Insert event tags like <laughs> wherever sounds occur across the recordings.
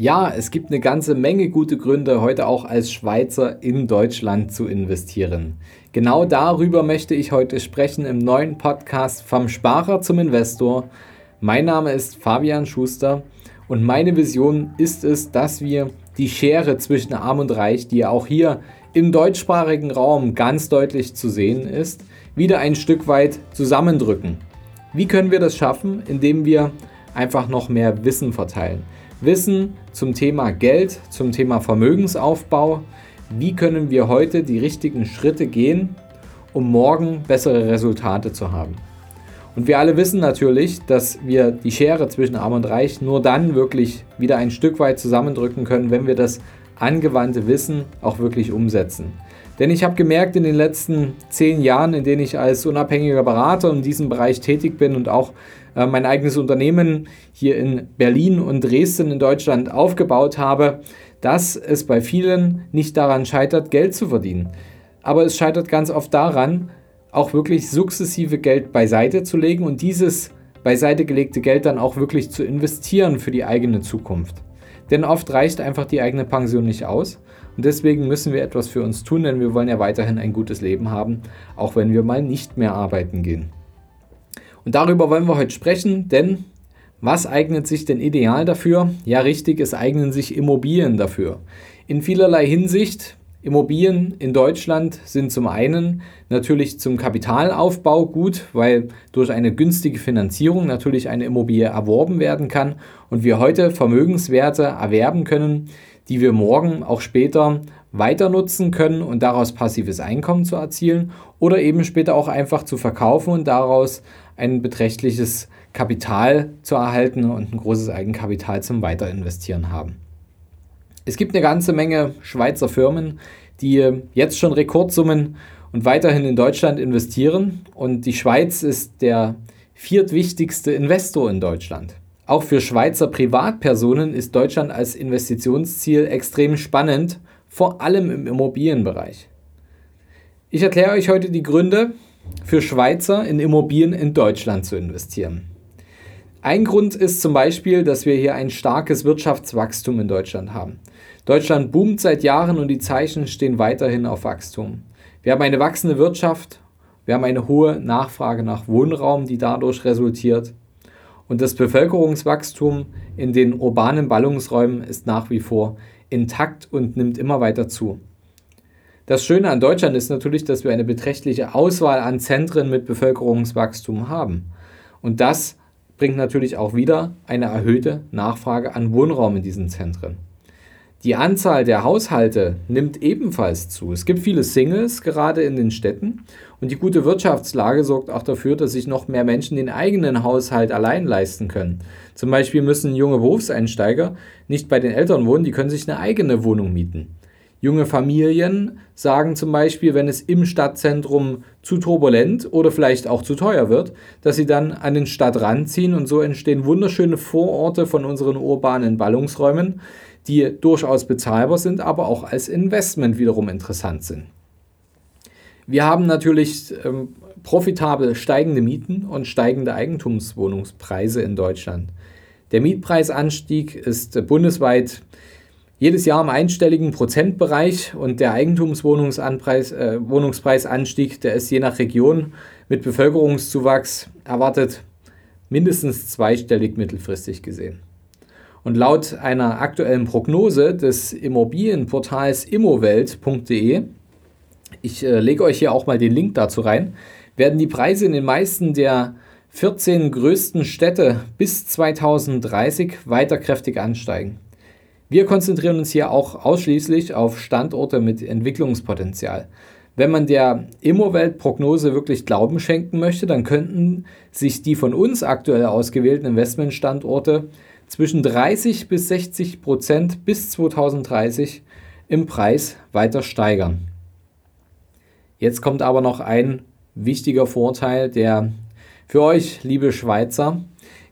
Ja, es gibt eine ganze Menge gute Gründe, heute auch als Schweizer in Deutschland zu investieren. Genau darüber möchte ich heute sprechen im neuen Podcast Vom Sparer zum Investor. Mein Name ist Fabian Schuster und meine Vision ist es, dass wir die Schere zwischen Arm und Reich, die ja auch hier im deutschsprachigen Raum ganz deutlich zu sehen ist, wieder ein Stück weit zusammendrücken. Wie können wir das schaffen? Indem wir einfach noch mehr Wissen verteilen. Wissen zum Thema Geld, zum Thema Vermögensaufbau. Wie können wir heute die richtigen Schritte gehen, um morgen bessere Resultate zu haben? Und wir alle wissen natürlich, dass wir die Schere zwischen Arm und Reich nur dann wirklich wieder ein Stück weit zusammendrücken können, wenn wir das angewandte Wissen auch wirklich umsetzen. Denn ich habe gemerkt in den letzten zehn Jahren, in denen ich als unabhängiger Berater in diesem Bereich tätig bin und auch äh, mein eigenes Unternehmen hier in Berlin und Dresden in Deutschland aufgebaut habe, dass es bei vielen nicht daran scheitert, Geld zu verdienen. Aber es scheitert ganz oft daran, auch wirklich sukzessive Geld beiseite zu legen und dieses beiseite gelegte Geld dann auch wirklich zu investieren für die eigene Zukunft. Denn oft reicht einfach die eigene Pension nicht aus und deswegen müssen wir etwas für uns tun, denn wir wollen ja weiterhin ein gutes Leben haben, auch wenn wir mal nicht mehr arbeiten gehen. Und darüber wollen wir heute sprechen, denn was eignet sich denn ideal dafür? Ja, richtig, es eignen sich Immobilien dafür. In vielerlei Hinsicht. Immobilien in Deutschland sind zum einen natürlich zum Kapitalaufbau gut, weil durch eine günstige Finanzierung natürlich eine Immobilie erworben werden kann und wir heute Vermögenswerte erwerben können, die wir morgen auch später weiter nutzen können und daraus passives Einkommen zu erzielen oder eben später auch einfach zu verkaufen und daraus ein beträchtliches Kapital zu erhalten und ein großes Eigenkapital zum Weiterinvestieren haben. Es gibt eine ganze Menge Schweizer Firmen, die jetzt schon Rekordsummen und weiterhin in Deutschland investieren und die Schweiz ist der viertwichtigste Investor in Deutschland. Auch für Schweizer Privatpersonen ist Deutschland als Investitionsziel extrem spannend, vor allem im Immobilienbereich. Ich erkläre euch heute die Gründe für Schweizer in Immobilien in Deutschland zu investieren. Ein Grund ist zum Beispiel, dass wir hier ein starkes Wirtschaftswachstum in Deutschland haben. Deutschland boomt seit Jahren und die Zeichen stehen weiterhin auf Wachstum. Wir haben eine wachsende Wirtschaft, wir haben eine hohe Nachfrage nach Wohnraum, die dadurch resultiert. Und das Bevölkerungswachstum in den urbanen Ballungsräumen ist nach wie vor intakt und nimmt immer weiter zu. Das Schöne an Deutschland ist natürlich, dass wir eine beträchtliche Auswahl an Zentren mit Bevölkerungswachstum haben. Und das bringt natürlich auch wieder eine erhöhte Nachfrage an Wohnraum in diesen Zentren. Die Anzahl der Haushalte nimmt ebenfalls zu. Es gibt viele Singles, gerade in den Städten. Und die gute Wirtschaftslage sorgt auch dafür, dass sich noch mehr Menschen den eigenen Haushalt allein leisten können. Zum Beispiel müssen junge Berufseinsteiger nicht bei den Eltern wohnen, die können sich eine eigene Wohnung mieten. Junge Familien sagen zum Beispiel, wenn es im Stadtzentrum zu turbulent oder vielleicht auch zu teuer wird, dass sie dann an den Stadtrand ziehen und so entstehen wunderschöne Vororte von unseren urbanen Ballungsräumen, die durchaus bezahlbar sind, aber auch als Investment wiederum interessant sind. Wir haben natürlich ähm, profitabel steigende Mieten und steigende Eigentumswohnungspreise in Deutschland. Der Mietpreisanstieg ist bundesweit jedes Jahr im einstelligen Prozentbereich und der Eigentumswohnungspreisanstieg, äh, der ist je nach Region mit Bevölkerungszuwachs erwartet mindestens zweistellig mittelfristig gesehen. Und laut einer aktuellen Prognose des Immobilienportals immowelt.de, ich äh, lege euch hier auch mal den Link dazu rein, werden die Preise in den meisten der 14 größten Städte bis 2030 weiter kräftig ansteigen. Wir konzentrieren uns hier auch ausschließlich auf Standorte mit Entwicklungspotenzial. Wenn man der Immowelt-Prognose wirklich Glauben schenken möchte, dann könnten sich die von uns aktuell ausgewählten Investmentstandorte zwischen 30 bis 60 Prozent bis 2030 im Preis weiter steigern. Jetzt kommt aber noch ein wichtiger Vorteil, der für euch, liebe Schweizer,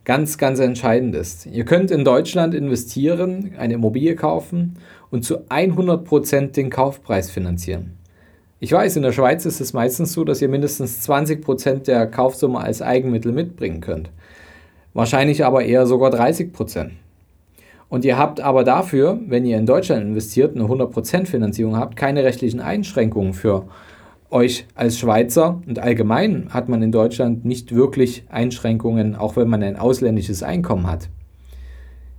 ganz, ganz entscheidend ist. Ihr könnt in Deutschland investieren, eine Immobilie kaufen und zu 100 Prozent den Kaufpreis finanzieren. Ich weiß, in der Schweiz ist es meistens so, dass ihr mindestens 20 Prozent der Kaufsumme als Eigenmittel mitbringen könnt wahrscheinlich aber eher sogar 30 Prozent. Und ihr habt aber dafür, wenn ihr in Deutschland investiert, eine 100% Finanzierung habt, keine rechtlichen Einschränkungen für euch als Schweizer. Und allgemein hat man in Deutschland nicht wirklich Einschränkungen, auch wenn man ein ausländisches Einkommen hat.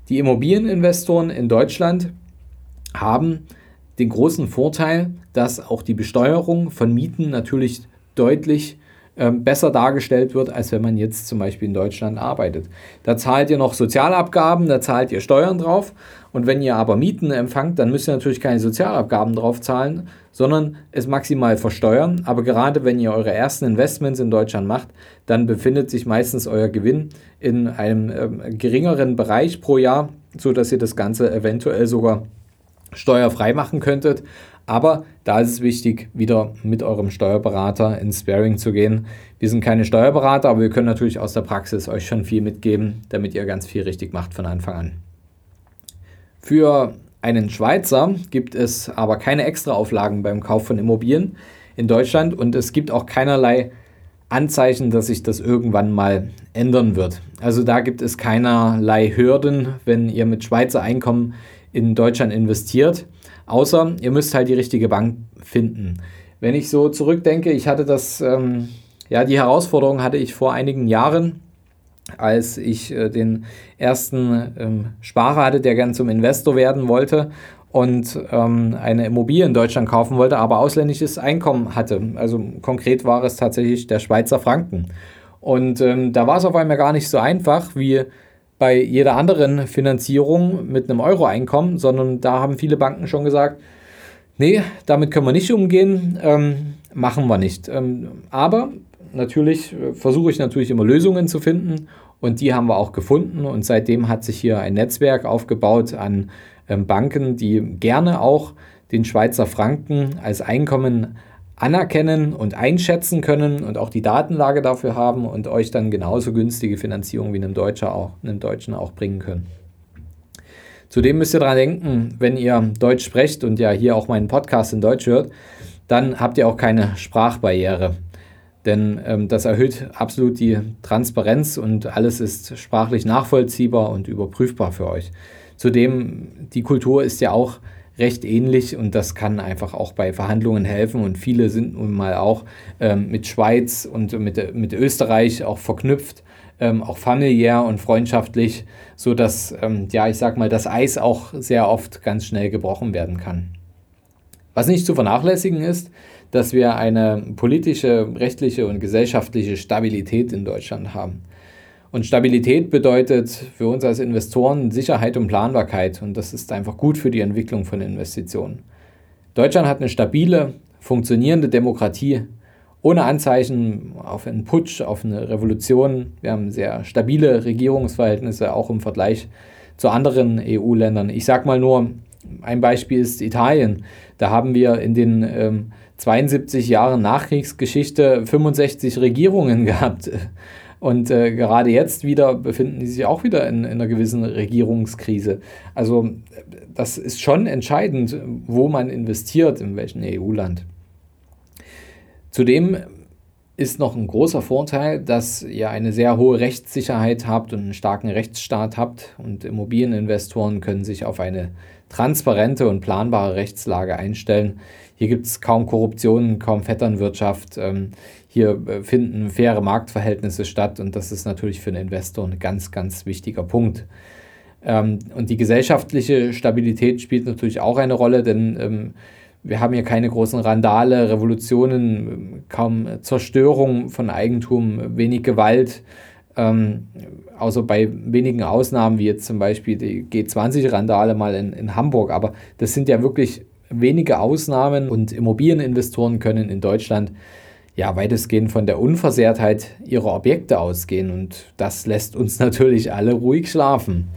Die Immobilieninvestoren in Deutschland haben den großen Vorteil, dass auch die Besteuerung von Mieten natürlich deutlich ähm, besser dargestellt wird, als wenn man jetzt zum Beispiel in Deutschland arbeitet. Da zahlt ihr noch Sozialabgaben, da zahlt ihr Steuern drauf. Und wenn ihr aber Mieten empfangt, dann müsst ihr natürlich keine Sozialabgaben drauf zahlen, sondern es maximal versteuern. Aber gerade wenn ihr eure ersten Investments in Deutschland macht, dann befindet sich meistens euer Gewinn in einem äh, geringeren Bereich pro Jahr, sodass ihr das Ganze eventuell sogar steuerfrei machen könntet. Aber da ist es wichtig, wieder mit eurem Steuerberater ins Sparing zu gehen. Wir sind keine Steuerberater, aber wir können natürlich aus der Praxis euch schon viel mitgeben, damit ihr ganz viel richtig macht von Anfang an. Für einen Schweizer gibt es aber keine Extraauflagen beim Kauf von Immobilien in Deutschland und es gibt auch keinerlei Anzeichen, dass sich das irgendwann mal ändern wird. Also da gibt es keinerlei Hürden, wenn ihr mit Schweizer Einkommen in Deutschland investiert. Außer ihr müsst halt die richtige Bank finden. Wenn ich so zurückdenke, ich hatte das, ähm, ja, die Herausforderung hatte ich vor einigen Jahren, als ich äh, den ersten ähm, Sparer hatte, der gern zum Investor werden wollte und ähm, eine Immobilie in Deutschland kaufen wollte, aber ausländisches Einkommen hatte. Also konkret war es tatsächlich der Schweizer Franken. Und ähm, da war es auf einmal gar nicht so einfach wie bei jeder anderen Finanzierung mit einem Euro-Einkommen, sondern da haben viele Banken schon gesagt, nee, damit können wir nicht umgehen, ähm, machen wir nicht. Ähm, aber natürlich äh, versuche ich natürlich immer Lösungen zu finden und die haben wir auch gefunden und seitdem hat sich hier ein Netzwerk aufgebaut an ähm, Banken, die gerne auch den Schweizer Franken als Einkommen anerkennen und einschätzen können und auch die Datenlage dafür haben und euch dann genauso günstige Finanzierung wie einem, Deutscher auch, einem Deutschen auch bringen können. Zudem müsst ihr daran denken, wenn ihr Deutsch sprecht und ja hier auch meinen Podcast in Deutsch hört, dann habt ihr auch keine Sprachbarriere. Denn ähm, das erhöht absolut die Transparenz und alles ist sprachlich nachvollziehbar und überprüfbar für euch. Zudem, die Kultur ist ja auch recht ähnlich und das kann einfach auch bei Verhandlungen helfen. Und viele sind nun mal auch ähm, mit Schweiz und mit, mit Österreich auch verknüpft, ähm, auch familiär und freundschaftlich, sodass, ähm, ja, ich sag mal, das Eis auch sehr oft ganz schnell gebrochen werden kann. Was nicht zu vernachlässigen ist, dass wir eine politische, rechtliche und gesellschaftliche Stabilität in Deutschland haben. Und Stabilität bedeutet für uns als Investoren Sicherheit und Planbarkeit. Und das ist einfach gut für die Entwicklung von Investitionen. Deutschland hat eine stabile, funktionierende Demokratie ohne Anzeichen auf einen Putsch, auf eine Revolution. Wir haben sehr stabile Regierungsverhältnisse, auch im Vergleich zu anderen EU-Ländern. Ich sage mal nur, ein Beispiel ist Italien. Da haben wir in den ähm, 72 Jahren Nachkriegsgeschichte 65 Regierungen <laughs> gehabt. Und äh, gerade jetzt wieder befinden die sich auch wieder in, in einer gewissen Regierungskrise. Also das ist schon entscheidend, wo man investiert, in welchem EU-Land. Zudem ist noch ein großer Vorteil, dass ihr eine sehr hohe Rechtssicherheit habt und einen starken Rechtsstaat habt und Immobilieninvestoren können sich auf eine transparente und planbare Rechtslage einstellen. Hier gibt es kaum Korruption, kaum Vetternwirtschaft. Ähm, hier äh, finden faire Marktverhältnisse statt und das ist natürlich für einen Investor ein ganz, ganz wichtiger Punkt. Ähm, und die gesellschaftliche Stabilität spielt natürlich auch eine Rolle, denn ähm, wir haben hier keine großen Randale, Revolutionen, kaum Zerstörung von Eigentum, wenig Gewalt. Ähm, außer bei wenigen Ausnahmen, wie jetzt zum Beispiel die G20-Randale mal in, in Hamburg. Aber das sind ja wirklich wenige Ausnahmen und Immobilieninvestoren können in Deutschland ja weitestgehend von der Unversehrtheit ihrer Objekte ausgehen und das lässt uns <laughs> natürlich alle ruhig schlafen.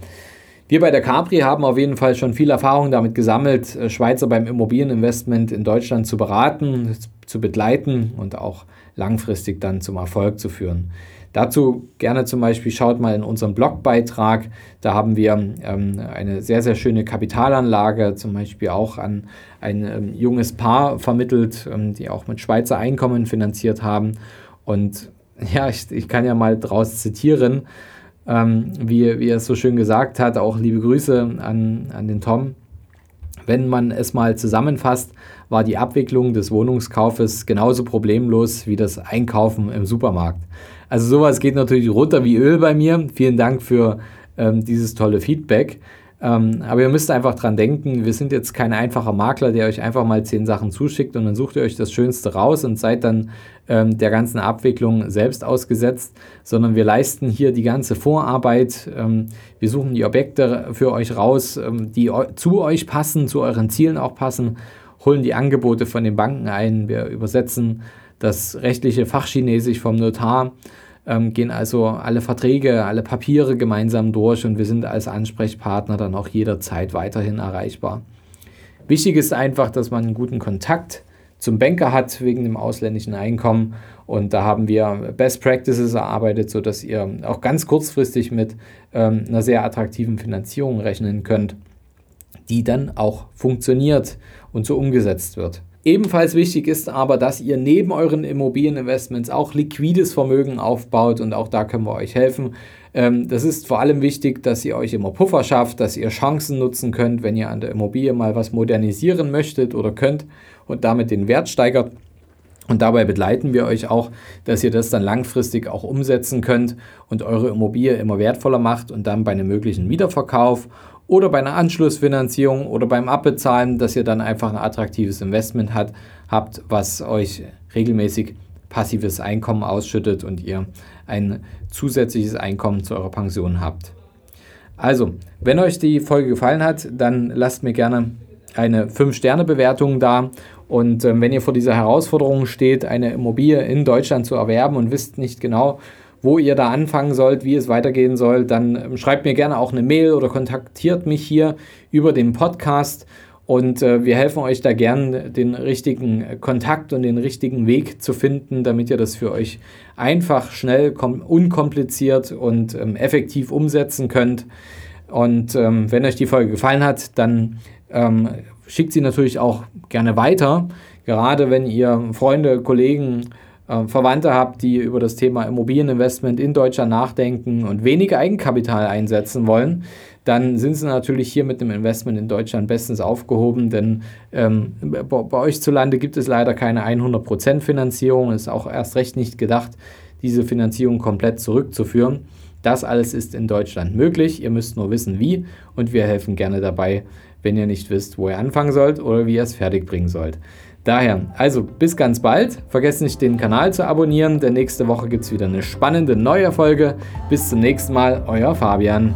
Wir bei der Capri haben auf jeden Fall schon viel Erfahrung damit gesammelt, äh, Schweizer beim Immobilieninvestment in Deutschland zu beraten, zu begleiten und auch langfristig dann zum Erfolg zu führen. Dazu gerne zum Beispiel schaut mal in unseren Blogbeitrag. Da haben wir ähm, eine sehr, sehr schöne Kapitalanlage, zum Beispiel auch an ein ähm, junges Paar vermittelt, ähm, die auch mit Schweizer Einkommen finanziert haben. Und <laughs> ja, ich, ich kann ja mal daraus zitieren. ähm, wie, wie er es so schön gesagt hat, auch liebe Grüße an, an den Tom. Wenn man es mal zusammenfasst, war die Abwicklung des Wohnungskaufes genauso problemlos wie das Einkaufen im Supermarkt. Also sowas geht natürlich runter wie Öl bei mir. Vielen Dank für ähm, dieses tolle Feedback. Ähm, aber ihr müsst einfach dran denken, wir sind jetzt kein einfacher Makler, der euch einfach mal zehn Sachen zuschickt und dann sucht ihr euch das Schönste raus und seid dann ähm, der ganzen Abwicklung selbst ausgesetzt, sondern wir leisten hier die ganze Vorarbeit. Ähm, wir suchen die Objekte für euch raus, ähm, die zu euch passen, zu euren Zielen auch passen, holen die Angebote von den Banken ein, wir übersetzen das rechtliche Fachchinesisch vom Notar ähm, gehen also alle Verträge, alle Papiere gemeinsam durch und wir sind als Ansprechpartner dann auch jederzeit weiterhin erreichbar. Wichtig ist einfach, dass man einen guten Kontakt zum Banker hat wegen dem ausländischen Einkommen und da haben wir Best Practices erarbeitet, sodass ihr auch ganz kurzfristig mit ähm, einer sehr attraktiven Finanzierung rechnen könnt, die dann auch funktioniert und so umgesetzt wird. Ebenfalls wichtig ist aber, dass ihr neben euren Immobilieninvestments auch liquides Vermögen aufbaut und auch da können wir euch helfen. Ähm, das ist vor allem wichtig, dass ihr euch immer Puffer schafft, dass ihr Chancen nutzen könnt, wenn ihr an der Immobilie mal was modernisieren möchtet oder könnt und damit den Wert steigert. Und dabei begleiten wir euch auch, dass ihr das dann langfristig auch umsetzen könnt und eure Immobilie immer wertvoller macht und dann bei einem möglichen Wiederverkauf oder bei einer Anschlussfinanzierung oder beim Abbezahlen, dass ihr dann einfach ein attraktives Investment hat, habt, was euch regelmäßig passives Einkommen ausschüttet und ihr ein zusätzliches Einkommen zu eurer Pension habt. Also, wenn euch die Folge gefallen hat, dann lasst mir gerne eine 5-Sterne-Bewertung da. Und äh, wenn ihr vor dieser Herausforderung steht, eine Immobilie in Deutschland zu erwerben und wisst nicht genau, wo ihr da anfangen sollt, wie es weitergehen soll, dann ähm, schreibt mir gerne auch eine Mail oder kontaktiert mich hier über den Podcast und äh, wir helfen euch da gern, den richtigen Kontakt und den richtigen Weg zu finden, damit ihr das für euch einfach, schnell, unkompliziert und ähm, effektiv umsetzen könnt. Und ähm, wenn euch die Folge gefallen hat, dann ähm, schickt sie natürlich auch gerne weiter. Gerade wenn ihr Freunde, Kollegen, äh, Verwandte habt, die über das Thema Immobilieninvestment in Deutschland nachdenken und weniger Eigenkapital einsetzen wollen, dann sind sie natürlich hier mit dem Investment in Deutschland bestens aufgehoben, denn ähm, bei, bei euch zu Lande gibt es leider keine 100% Finanzierung, ist auch erst recht nicht gedacht, diese Finanzierung komplett zurückzuführen. Das alles ist in Deutschland möglich, ihr müsst nur wissen wie und wir helfen gerne dabei, wenn ihr nicht wisst, wo ihr anfangen sollt oder wie ihr es fertig bringen sollt. Daher, also bis ganz bald. Vergesst nicht, den Kanal zu abonnieren, denn nächste Woche gibt es wieder eine spannende neue Folge. Bis zum nächsten Mal, euer Fabian.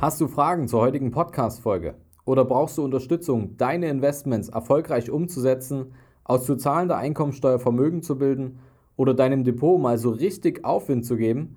Hast du Fragen zur heutigen Podcast-Folge? Oder brauchst du Unterstützung, deine Investments erfolgreich umzusetzen, aus zu zahlender Einkommensteuer Vermögen zu bilden oder deinem Depot mal so richtig Aufwind zu geben?